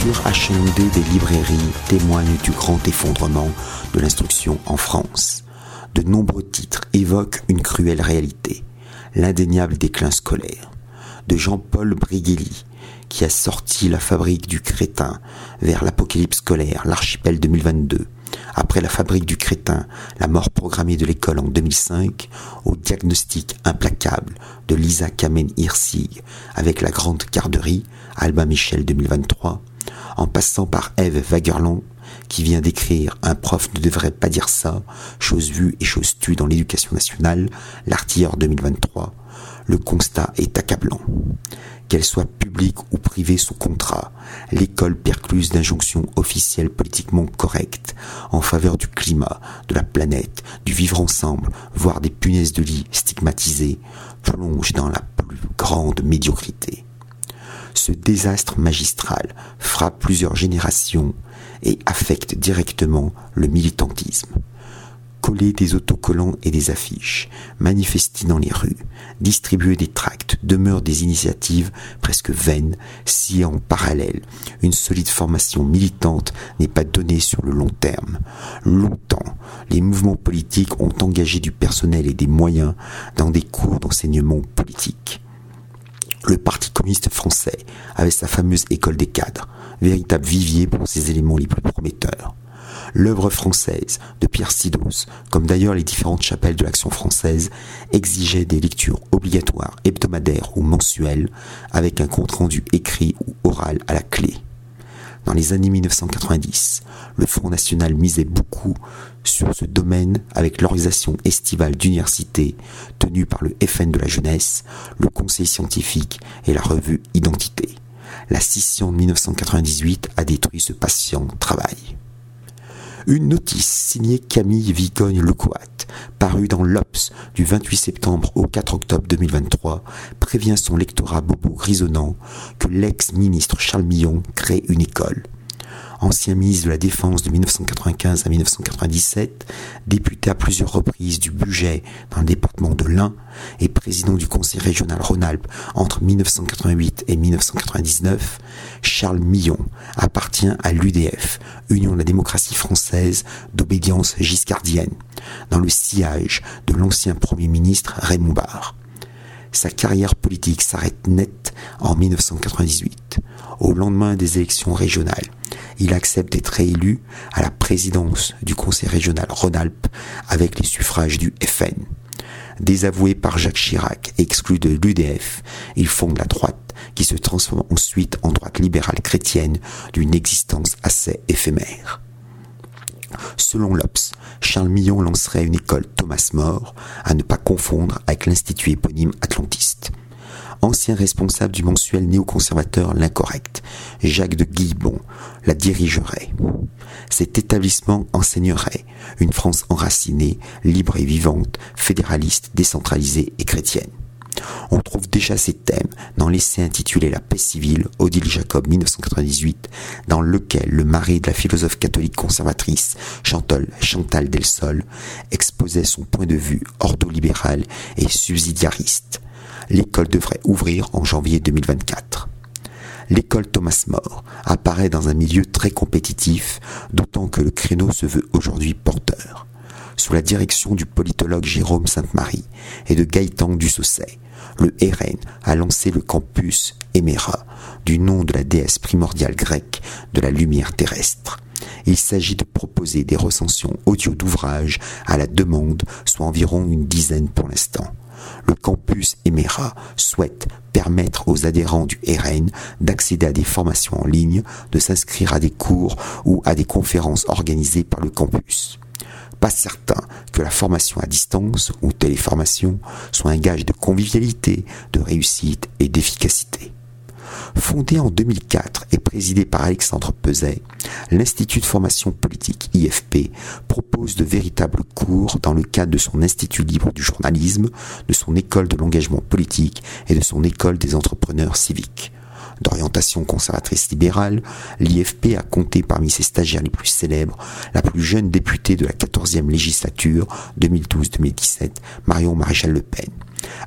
Devantures achalandées des librairies témoignent du grand effondrement de l'instruction en France. De nombreux titres évoquent une cruelle réalité, l'indéniable déclin scolaire. De Jean-Paul Briguelli, qui a sorti la fabrique du crétin vers l'apocalypse scolaire, l'archipel 2022, après la fabrique du crétin, la mort programmée de l'école en 2005, au diagnostic implacable de Lisa Kamen Hirsig avec la grande garderie, Alba Michel 2023, en passant par Eve Wagerland, qui vient d'écrire Un prof ne devrait pas dire ça, chose vue et chose tue dans l'éducation nationale, l'artilleur 2023, le constat est accablant qu'elle soit publique ou privée sous contrat, l'école percluse d'injonctions officielles politiquement correctes en faveur du climat, de la planète, du vivre ensemble, voire des punaises de lit stigmatisées, plonge dans la plus grande médiocrité. Ce désastre magistral frappe plusieurs générations et affecte directement le militantisme coller des autocollants et des affiches, manifester dans les rues, distribuer des tracts demeurent des initiatives presque vaines si en parallèle une solide formation militante n'est pas donnée sur le long terme. Longtemps, les mouvements politiques ont engagé du personnel et des moyens dans des cours d'enseignement politique. Le Parti communiste français avait sa fameuse école des cadres, véritable vivier pour ses éléments les plus prometteurs l'œuvre française de Pierre Sidos, comme d'ailleurs les différentes chapelles de l'action française, exigeait des lectures obligatoires hebdomadaires ou mensuelles, avec un compte-rendu écrit ou oral à la clé. Dans les années 1990, le Front National misait beaucoup sur ce domaine avec l'organisation estivale d'université tenue par le FN de la jeunesse, le Conseil scientifique et la revue Identité. La scission de 1998 a détruit ce patient travail. Une notice signée Camille Vigogne-Lecoat, parue dans l'Obs du 28 septembre au 4 octobre 2023, prévient son lectorat bobo grisonnant que l'ex-ministre Charles Millon crée une école ancien ministre de la Défense de 1995 à 1997, député à plusieurs reprises du budget dans le département de l'Ain et président du conseil régional Rhône-Alpes entre 1988 et 1999, Charles Millon appartient à l'UDF, Union de la démocratie française d'obédience giscardienne, dans le sillage de l'ancien Premier ministre Raymond Barre. Sa carrière politique s'arrête net en 1998, au lendemain des élections régionales il accepte d'être réélu à la présidence du conseil régional Rhône-Alpes avec les suffrages du FN. Désavoué par Jacques Chirac exclu de l'UDF, il fonde la droite qui se transforme ensuite en droite libérale chrétienne d'une existence assez éphémère. Selon l'Obs, Charles Millon lancerait une école Thomas More, à ne pas confondre avec l'Institut éponyme atlantiste ancien responsable du mensuel néoconservateur L'Incorrect, Jacques de Guillebon, la dirigerait. Cet établissement enseignerait une France enracinée, libre et vivante, fédéraliste, décentralisée et chrétienne. On trouve déjà ces thèmes dans l'essai intitulé La paix civile, Odile Jacob 1998, dans lequel le mari de la philosophe catholique conservatrice Chantal, Chantal Delsol exposait son point de vue ordolibéral et subsidiariste l'école devrait ouvrir en janvier 2024. L'école Thomas More apparaît dans un milieu très compétitif, d'autant que le créneau se veut aujourd'hui porteur. Sous la direction du politologue Jérôme Sainte-Marie et de Gaëtan Dussaucet, le RN a lancé le campus Éméra, du nom de la déesse primordiale grecque de la lumière terrestre. Il s'agit de proposer des recensions audio d'ouvrages à la demande, soit environ une dizaine pour l'instant le campus Emera souhaite permettre aux adhérents du RN d'accéder à des formations en ligne, de s'inscrire à des cours ou à des conférences organisées par le campus. Pas certain que la formation à distance ou téléformation soit un gage de convivialité, de réussite et d'efficacité. Fondé en 2004 et présidé par Alexandre Peset, l'Institut de formation politique IFP propose de véritables cours dans le cadre de son Institut libre du journalisme, de son école de l'engagement politique et de son école des entrepreneurs civiques. D'orientation conservatrice libérale, l'IFP a compté parmi ses stagiaires les plus célèbres la plus jeune députée de la 14e législature 2012-2017, Marion Maréchal Le Pen.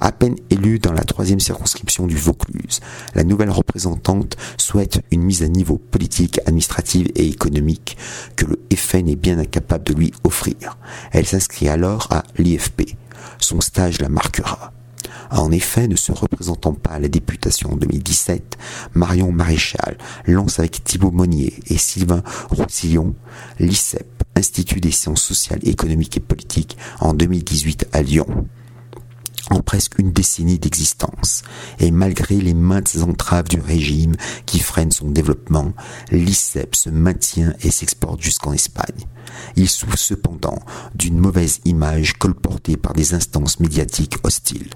À peine élue dans la troisième circonscription du Vaucluse, la nouvelle représentante souhaite une mise à niveau politique, administrative et économique que le FN est bien incapable de lui offrir. Elle s'inscrit alors à l'IFP. Son stage la marquera. En effet, ne se représentant pas à la députation en 2017, Marion Maréchal lance avec Thibault Monnier et Sylvain Roussillon l'ICEP, Institut des sciences sociales, économiques et politiques, en 2018 à Lyon en presque une décennie d'existence, et malgré les maintes entraves du régime qui freinent son développement, l'ICEP se maintient et s'exporte jusqu'en Espagne. Il souffre cependant d'une mauvaise image colportée par des instances médiatiques hostiles.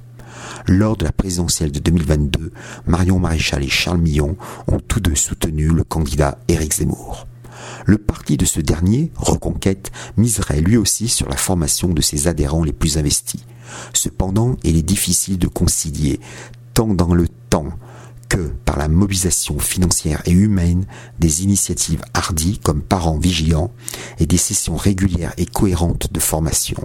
Lors de la présidentielle de 2022, Marion Maréchal et Charles Millon ont tous deux soutenu le candidat Éric Zemmour. Le parti de ce dernier, Reconquête, miserait lui aussi sur la formation de ses adhérents les plus investis. Cependant, il est difficile de concilier, tant dans le temps que par la mobilisation financière et humaine, des initiatives hardies comme parents vigilants et des sessions régulières et cohérentes de formation.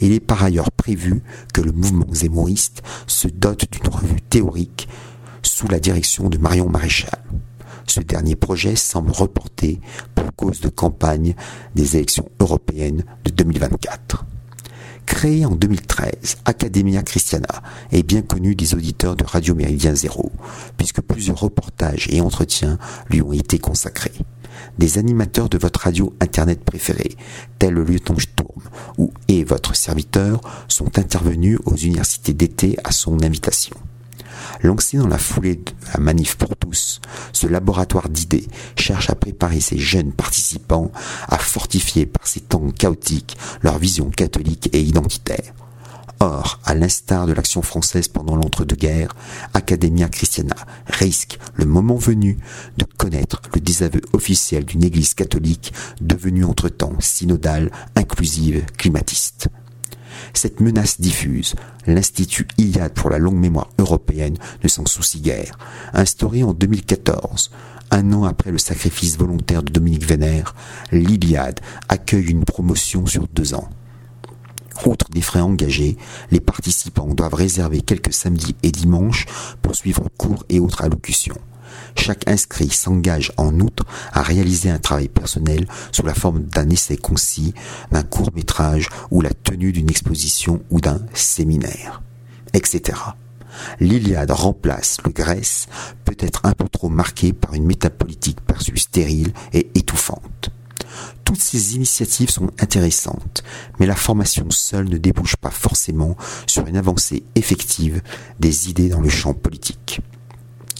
Il est par ailleurs prévu que le mouvement zémouriste se dote d'une revue théorique sous la direction de Marion Maréchal. Ce dernier projet semble reporté pour cause de campagne des élections européennes de 2024. Créé en 2013, Academia Christiana est bien connu des auditeurs de Radio Méridien Zéro, puisque plusieurs reportages et entretiens lui ont été consacrés. Des animateurs de votre radio internet préférée, tels le lieutenant Sturm ou et votre serviteur, sont intervenus aux universités d'été à son invitation. Lancé dans la foulée de la manif pour tous, ce laboratoire d'idées cherche à préparer ses jeunes participants à fortifier par ces temps chaotiques leur vision catholique et identitaire. Or, à l'instar de l'action française pendant l'entre-deux-guerres, Academia Christiana risque, le moment venu, de connaître le désaveu officiel d'une Église catholique devenue entre-temps synodale, inclusive, climatiste. Cette menace diffuse, l'Institut Iliade pour la longue mémoire européenne ne s'en soucie guère. Instauré en 2014, un an après le sacrifice volontaire de Dominique Vénère, l'Iliade accueille une promotion sur deux ans. Outre des frais engagés, les participants doivent réserver quelques samedis et dimanches pour suivre cours et autres allocutions. Chaque inscrit s'engage en outre à réaliser un travail personnel sous la forme d'un essai concis, d'un court métrage ou la tenue d'une exposition ou d'un séminaire, etc. L'Iliade remplace le Grèce, peut être un peu trop marqué par une métapolitique perçue stérile et étouffante. Toutes ces initiatives sont intéressantes, mais la formation seule ne débouche pas forcément sur une avancée effective des idées dans le champ politique.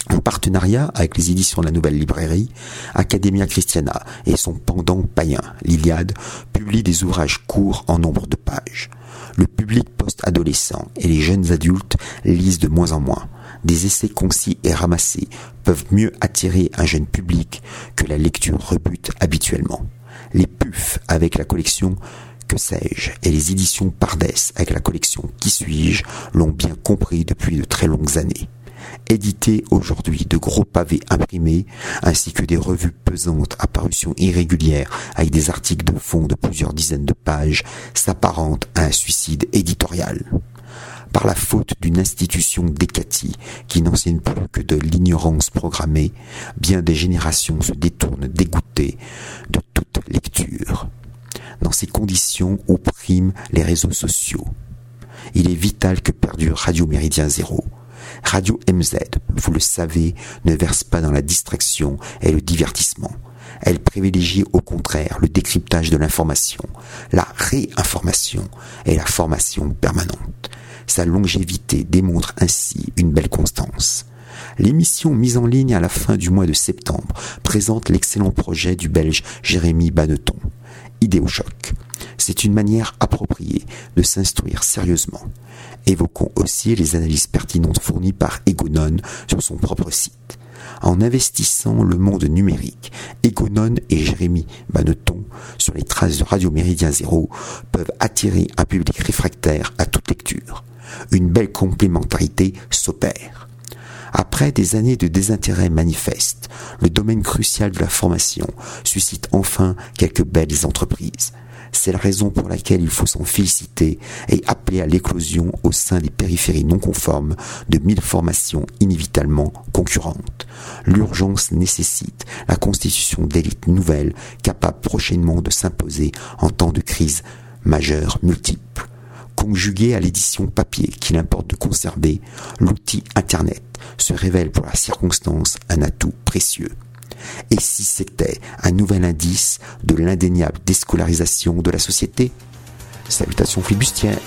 En partenariat avec les éditions de la Nouvelle Librairie, Academia Christiana et son pendant païen, l'Iliade, publient des ouvrages courts en nombre de pages. Le public post-adolescent et les jeunes adultes lisent de moins en moins. Des essais concis et ramassés peuvent mieux attirer un jeune public que la lecture rebute habituellement. Les PUF avec la collection que sais-je, et les éditions Pardès avec la collection Qui suis-je l'ont bien compris depuis de très longues années. Éditer aujourd'hui de gros pavés imprimés, ainsi que des revues pesantes à parution irrégulière avec des articles de fond de plusieurs dizaines de pages, s'apparente à un suicide éditorial par la faute d'une institution décatie qui n'enseigne plus que de l'ignorance programmée, bien des générations se détournent dégoûtées de toute lecture. Dans ces conditions oppriment les réseaux sociaux. Il est vital que perdure Radio Méridien Zéro, Radio MZ, vous le savez, ne verse pas dans la distraction et le divertissement. Elle privilégie au contraire le décryptage de l'information, la réinformation et la formation permanente. Sa longévité démontre ainsi une belle constance. L'émission mise en ligne à la fin du mois de septembre présente l'excellent projet du Belge Jérémy Baneton, Idéochoc. C'est une manière appropriée de s'instruire sérieusement. Évoquons aussi les analyses pertinentes fournies par Egonon sur son propre site. En investissant le monde numérique, Egonon et Jérémy Baneton sur les traces de Radio Méridien Zéro peuvent attirer un public réfractaire à toute lecture. Une belle complémentarité s'opère. Après des années de désintérêt manifeste, le domaine crucial de la formation suscite enfin quelques belles entreprises. C'est la raison pour laquelle il faut s'en féliciter et appeler à l'éclosion au sein des périphéries non conformes de mille formations inévitablement concurrentes. L'urgence nécessite la constitution d'élites nouvelles capables prochainement de s'imposer en temps de crise majeure multiple. Conjugué à l'édition papier qu'il importe de conserver, l'outil Internet se révèle pour la circonstance un atout précieux. Et si c'était un nouvel indice de l'indéniable déscolarisation de la société? Salutations flibustières